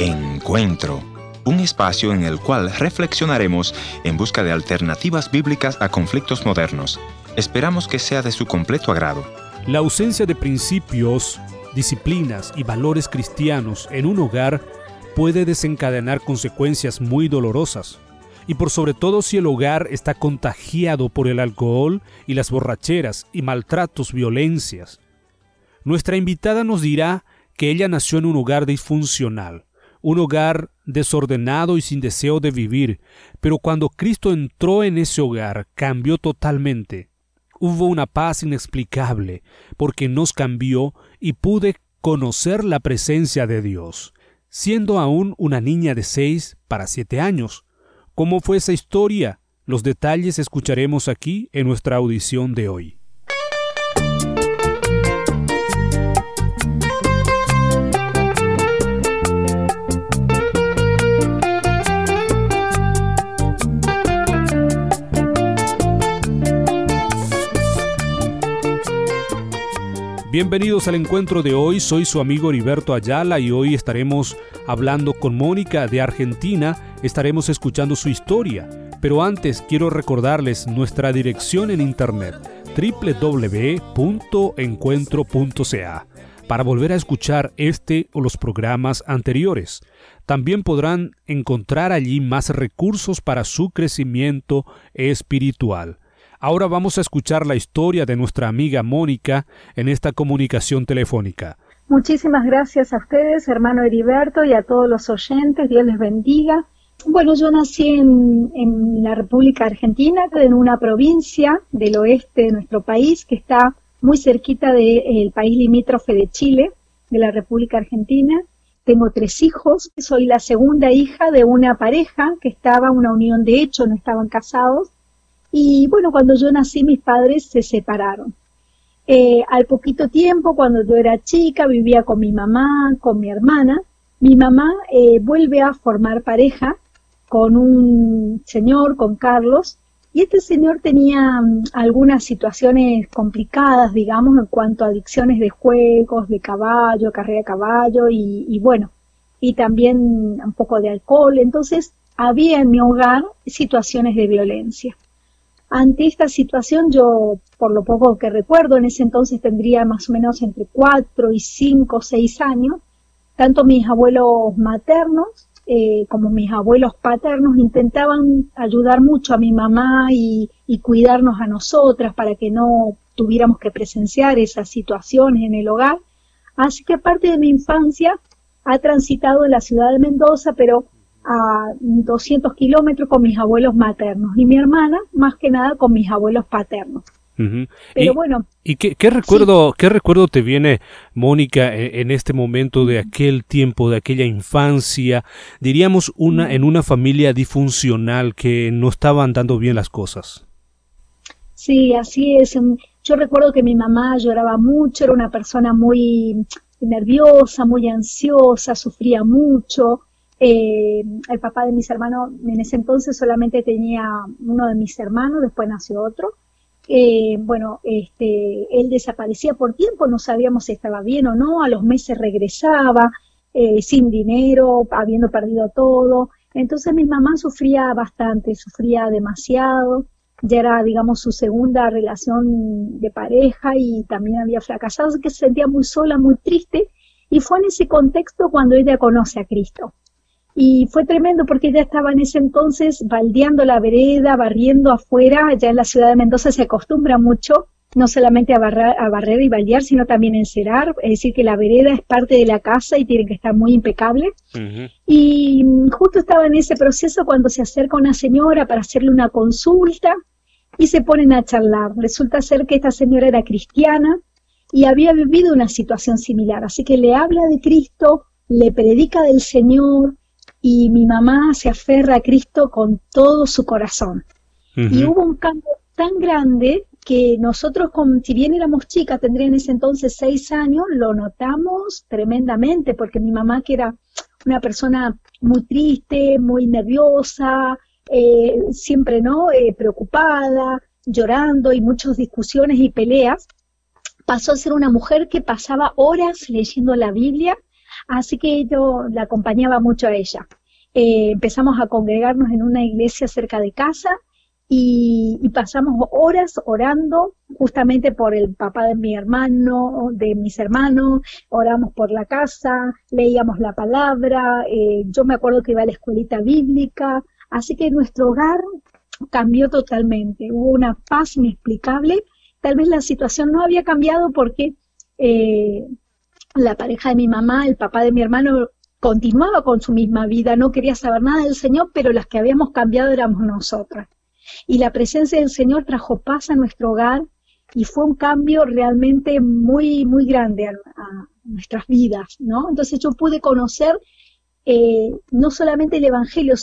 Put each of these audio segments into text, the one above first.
Encuentro, un espacio en el cual reflexionaremos en busca de alternativas bíblicas a conflictos modernos. Esperamos que sea de su completo agrado. La ausencia de principios, disciplinas y valores cristianos en un hogar puede desencadenar consecuencias muy dolorosas. Y por sobre todo si el hogar está contagiado por el alcohol y las borracheras y maltratos, violencias. Nuestra invitada nos dirá que ella nació en un hogar disfuncional, un hogar desordenado y sin deseo de vivir, pero cuando Cristo entró en ese hogar cambió totalmente. Hubo una paz inexplicable, porque nos cambió y pude conocer la presencia de Dios, siendo aún una niña de seis para siete años. ¿Cómo fue esa historia? Los detalles escucharemos aquí en nuestra audición de hoy. Bienvenidos al encuentro de hoy, soy su amigo Heriberto Ayala y hoy estaremos hablando con Mónica de Argentina, estaremos escuchando su historia, pero antes quiero recordarles nuestra dirección en internet www.encuentro.ca para volver a escuchar este o los programas anteriores. También podrán encontrar allí más recursos para su crecimiento espiritual. Ahora vamos a escuchar la historia de nuestra amiga Mónica en esta comunicación telefónica. Muchísimas gracias a ustedes, hermano Heriberto, y a todos los oyentes. Dios les bendiga. Bueno, yo nací en, la República Argentina, en una provincia del oeste de nuestro país que está muy cerquita del país limítrofe de Chile, de la República Argentina. Tengo tres hijos, soy la segunda hija de una pareja que estaba, una unión de hecho, no estaban casados, y bueno, cuando yo nací mis padres se separaron. Eh, al poquito tiempo, cuando yo era chica, vivía con mi mamá, con mi hermana. Mi mamá eh, vuelve a formar pareja con un señor, con Carlos, y este señor tenía mm, algunas situaciones complicadas, digamos, en cuanto a adicciones de juegos, de caballo, carrera de caballo, y, y bueno, y también un poco de alcohol. Entonces, había en mi hogar situaciones de violencia. Ante esta situación, yo, por lo poco que recuerdo, en ese entonces tendría más o menos entre cuatro y cinco o seis años, tanto mis abuelos maternos eh, como mis abuelos paternos intentaban ayudar mucho a mi mamá y, y cuidarnos a nosotras para que no tuviéramos que presenciar esas situaciones en el hogar. Así que parte de mi infancia ha transitado en la ciudad de Mendoza, pero a 200 kilómetros con mis abuelos maternos y mi hermana más que nada con mis abuelos paternos. Pero bueno. ¿Y qué, recuerdo, qué recuerdo te viene, Mónica, e, en, este momento de aquel tiempo, de aquella infancia, diríamos una, en una familia disfuncional que no estaban dando bien las cosas? Sí, así es. Yo recuerdo que mi mamá lloraba mucho, era una persona muy nerviosa, muy ansiosa, sufría mucho. Eh, el papá de mis hermanos en ese entonces solamente tenía uno de mis hermanos, después nació otro. Eh, bueno, este, él desaparecía por tiempo, no sabíamos si estaba bien o no, a los meses regresaba, eh, sin dinero, habiendo perdido todo. Entonces mi mamá sufría bastante, sufría demasiado, ya era, digamos, su segunda relación de pareja y también había fracasado, que se sentía muy sola, muy triste, y fue en ese contexto cuando ella conoce a Cristo. Y fue tremendo porque ella estaba en ese entonces baldeando la vereda, barriendo afuera. Allá en la ciudad de Mendoza se acostumbra mucho no solamente a, a barrer y baldear, sino también encerar. Es decir, que la vereda es parte de la casa y tiene que estar muy impecable. Y mm, justo estaba en ese proceso cuando se acerca una señora para hacerle una consulta y se ponen a charlar. Resulta ser que esta señora era cristiana y había vivido una situación similar. Así que le habla de Cristo, le predica del Señor, y mi mamá se aferra a Cristo con todo su corazón. Y hubo un cambio tan grande que nosotros, si bien éramos chicas, tendría en ese entonces seis años, lo notamos tremendamente, porque mi mamá, que era una persona muy triste, muy nerviosa, eh, siempre no eh, preocupada, llorando y muchas discusiones y peleas, pasó a ser una mujer que pasaba horas leyendo la Biblia Así que yo la acompañaba mucho a ella. Eh, empezamos a congregarnos en una iglesia cerca de casa y, pasamos horas orando justamente por el papá de mi hermano, de mis hermanos, oramos por la casa, leíamos la palabra, eh, yo me acuerdo que iba a la escuelita bíblica, así que nuestro hogar cambió totalmente, hubo una paz inexplicable, tal vez la situación no había cambiado porque eh, la pareja de mi mamá, el papá de mi hermano, continuaba con su misma vida, no quería saber nada del Señor, pero las que habíamos cambiado éramos nosotras. Y la presencia del Señor trajo paz a nuestro hogar y fue un cambio realmente muy, muy grande a, nuestras vidas, ¿no? Entonces yo pude conocer eh, no solamente el Evangelio,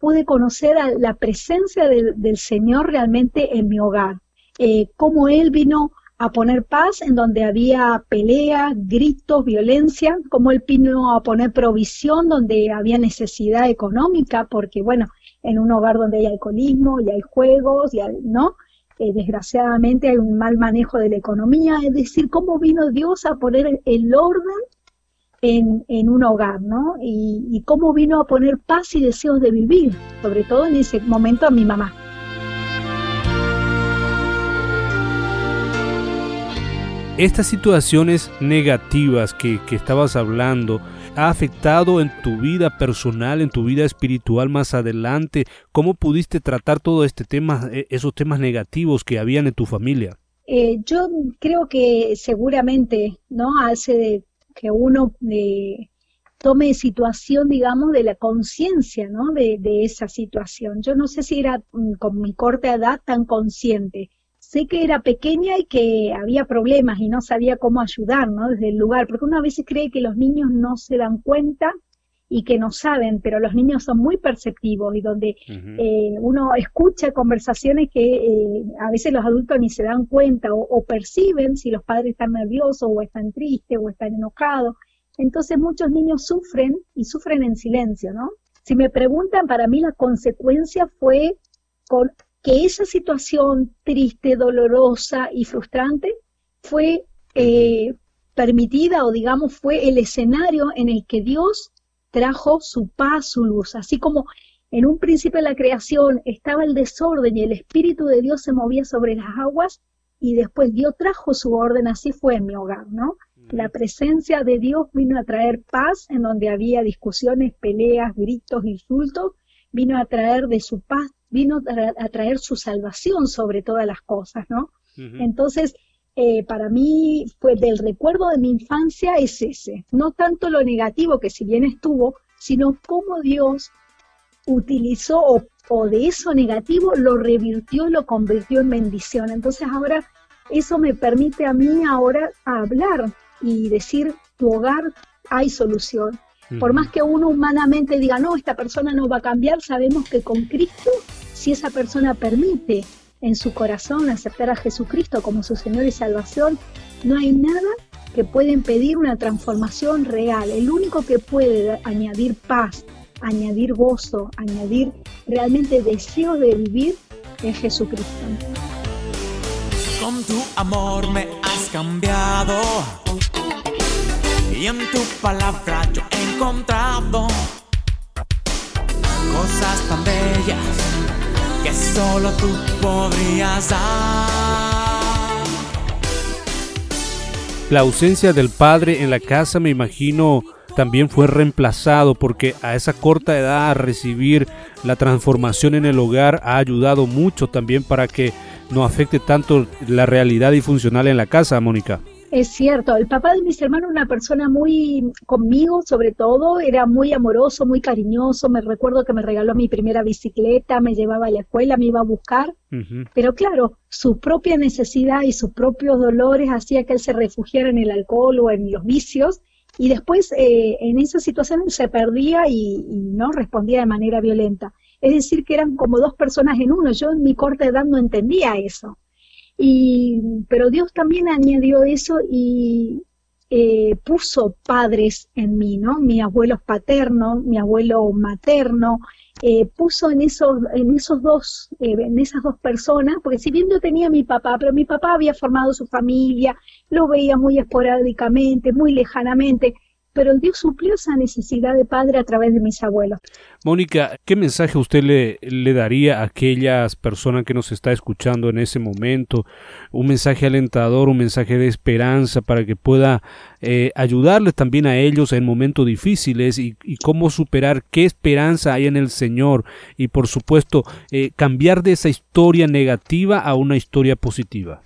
pude conocer a la presencia del, Señor realmente en mi hogar, eh, cómo Él vino a poner paz en donde había pelea, gritos, violencia, como él vino a poner provisión donde había necesidad económica, porque bueno, en un hogar donde hay alcoholismo y hay juegos, y ¿no? Eh, desgraciadamente hay un mal manejo de la economía, es decir, cómo vino Dios a poner el orden en, en un hogar, ¿no? Y, y cómo vino a poner paz y deseos de vivir, sobre todo en ese momento a mi mamá. Estas situaciones negativas que, estabas hablando, ¿ha afectado en tu vida personal, en tu vida espiritual más adelante? ¿Cómo pudiste tratar todo este tema, e, esos temas negativos que habían en tu familia? Eh, yo creo que seguramente, ¿no? Hace que uno eh, tome situación, digamos, de la conciencia, ¿no? De, de, esa situación. Yo no sé si era mm, con mi corta edad tan consciente sé que era pequeña y que había problemas y no sabía cómo ayudar, ¿no? Desde el lugar, porque uno a veces cree que los niños no se dan cuenta y que no saben, pero los niños son muy perceptivos y donde eh, uno escucha conversaciones que eh, a veces los adultos ni se dan cuenta o, perciben si los padres están nerviosos o están tristes o están enojados. Entonces muchos niños sufren y sufren en silencio, ¿no? Si me preguntan, para mí la consecuencia fue con que esa situación triste, dolorosa y frustrante fue eh, permitida o digamos fue el escenario en el que Dios trajo su paz, su luz, así como en un principio de la creación estaba el desorden y el Espíritu de Dios se movía sobre las aguas y después Dios trajo su orden, así fue en mi hogar, ¿no? La presencia de Dios vino a traer paz en donde había discusiones, peleas, gritos, insultos, vino a traer de su paz vino a traer su salvación sobre todas las cosas, ¿no? Entonces, eh, para mí fue del recuerdo de mi infancia es ese, no tanto lo negativo que si bien estuvo, sino cómo Dios utilizó o, o de eso negativo lo revirtió y lo convirtió en bendición. Entonces ahora eso me permite a mí ahora hablar y decir, tu hogar hay solución. Por más que uno humanamente diga, no, esta persona no va a cambiar, sabemos que con Cristo si esa persona permite en su corazón aceptar a Jesucristo como su Señor y Salvación, no hay nada que pueda impedir una transformación real. El único que puede añadir paz, añadir gozo, añadir realmente deseo de vivir es Jesucristo. Con tu amor me has cambiado y en tu palabra yo he encontrado cosas tan bellas que solo tú podrías dar. La ausencia del padre en la casa me imagino también fue reemplazado porque a esa corta edad recibir la transformación en el hogar ha ayudado mucho también para que no afecte tanto la realidad y funcional en la casa, Mónica. Es cierto, el papá de mis hermanos una persona muy conmigo, sobre todo, era muy amoroso, muy cariñoso. Me recuerdo que me regaló mi primera bicicleta, me llevaba a la escuela, me iba a buscar. Pero claro, su propia necesidad y sus propios dolores hacía que él se refugiara en el alcohol o en los vicios. Y después eh, en esa situación se perdía y, y no respondía de manera violenta. Es decir, que eran como dos personas en uno. Yo en mi corta edad no entendía eso. Y, pero Dios también añadió eso y eh, puso padres en mí, ¿no? Mi abuelo paterno, mi abuelo materno, eh, puso en esos, en esos dos, eh, en esas dos personas, porque si bien yo tenía a mi papá, pero mi papá había formado su familia, lo veía muy esporádicamente, muy lejanamente, pero Dios suplió esa necesidad de padre a través de mis abuelos. Mónica, ¿qué mensaje usted le, le daría a aquellas personas que nos está escuchando en ese momento? Un mensaje alentador, un mensaje de esperanza para que pueda eh, ayudarles también a ellos en momentos difíciles y, cómo superar qué esperanza hay en el Señor y por supuesto eh, cambiar de esa historia negativa a una historia positiva.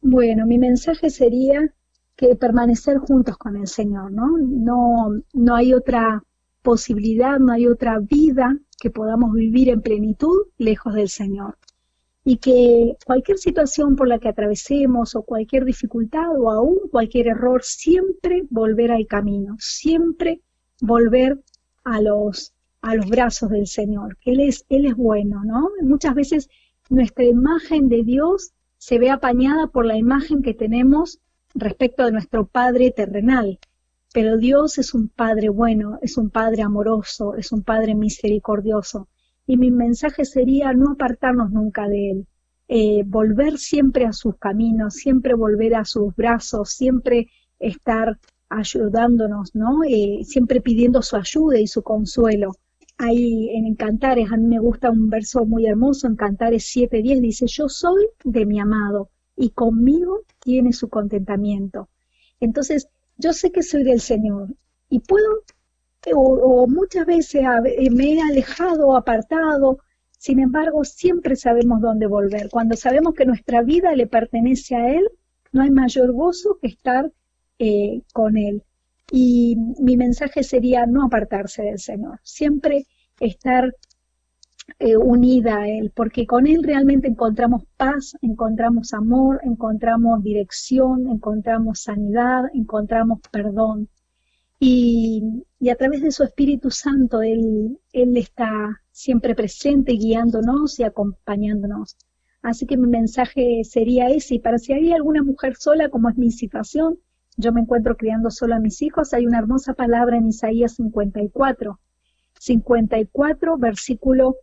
Bueno, mi mensaje sería que permanecer juntos con el Señor, ¿no? No, no hay otra posibilidad, no hay otra vida que podamos vivir en plenitud lejos del Señor. Y que cualquier situación por la que atravesemos o cualquier dificultad o aún cualquier error, siempre volver al camino, siempre volver a los, a los brazos del Señor, que Él es, Él es bueno, ¿no? Muchas veces nuestra imagen de Dios se ve apañada por la imagen que tenemos respecto de nuestro Padre terrenal. Pero Dios es un Padre bueno, es un Padre amoroso, es un Padre misericordioso. Y mi mensaje sería no apartarnos nunca de Él, eh, volver siempre a sus caminos, siempre volver a sus brazos, siempre estar ayudándonos, ¿no? Eh, siempre pidiendo su ayuda y su consuelo. Ahí en Cantares, a mí me gusta un verso muy hermoso, en Cantares 7.10 dice, yo soy de mi amado y conmigo tiene su contentamiento. Entonces, yo sé que soy del Señor y puedo, o, muchas veces me he alejado apartado, sin embargo, siempre sabemos dónde volver. Cuando sabemos que nuestra vida le pertenece a Él, no hay mayor gozo que estar eh, con Él. Y mi mensaje sería no apartarse del Señor, siempre estar eh, unida a Él, porque con Él realmente encontramos paz, encontramos amor, encontramos dirección, encontramos sanidad, encontramos perdón. Y, a través de su Espíritu Santo Él, Él está siempre presente, guiándonos y acompañándonos. Así que mi mensaje sería ese, y para si hay alguna mujer sola, como es mi situación, yo me encuentro criando solo a mis hijos, hay una hermosa palabra en Isaías 54, 54, versículo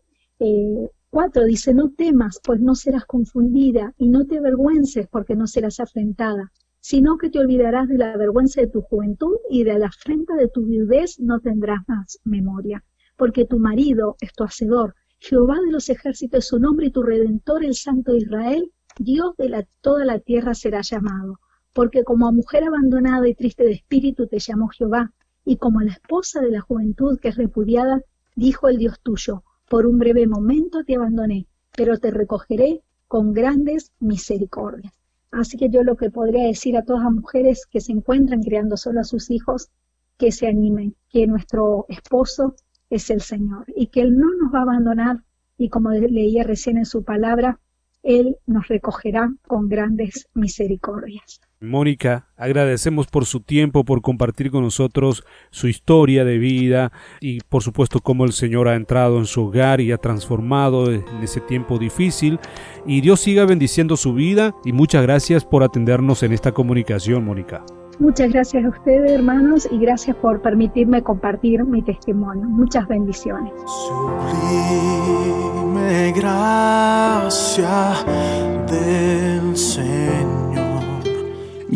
4 dice, no temas, pues no serás confundida, y no te avergüences, porque no serás afrentada, sino que te olvidarás de la vergüenza de tu juventud y de la afrenta de tu viudez no tendrás más memoria, porque tu marido es tu hacedor, Jehová de los ejércitos es su nombre y tu redentor, el Santo Israel, Dios de la, toda la tierra será llamado, porque como a mujer abandonada y triste de espíritu te llamó Jehová, y como a la esposa de la juventud que es repudiada, dijo el Dios tuyo, por un breve momento te abandoné, pero te recogeré con grandes misericordias. Así que yo lo que podría decir a todas las mujeres que se encuentran criando solo a sus hijos, que se animen, que nuestro esposo es el Señor y que Él no nos va a abandonar y como leía recién en su palabra, Él nos recogerá con grandes misericordias. Mónica, agradecemos por su tiempo, por compartir con nosotros su historia de vida y por supuesto cómo el Señor ha entrado en su hogar y ha transformado en ese tiempo difícil. Y Dios siga bendiciendo su vida y muchas gracias por atendernos en esta comunicación, Mónica. Muchas gracias a ustedes, hermanos, y gracias por permitirme compartir mi testimonio. Muchas bendiciones. Sublime gracia Señor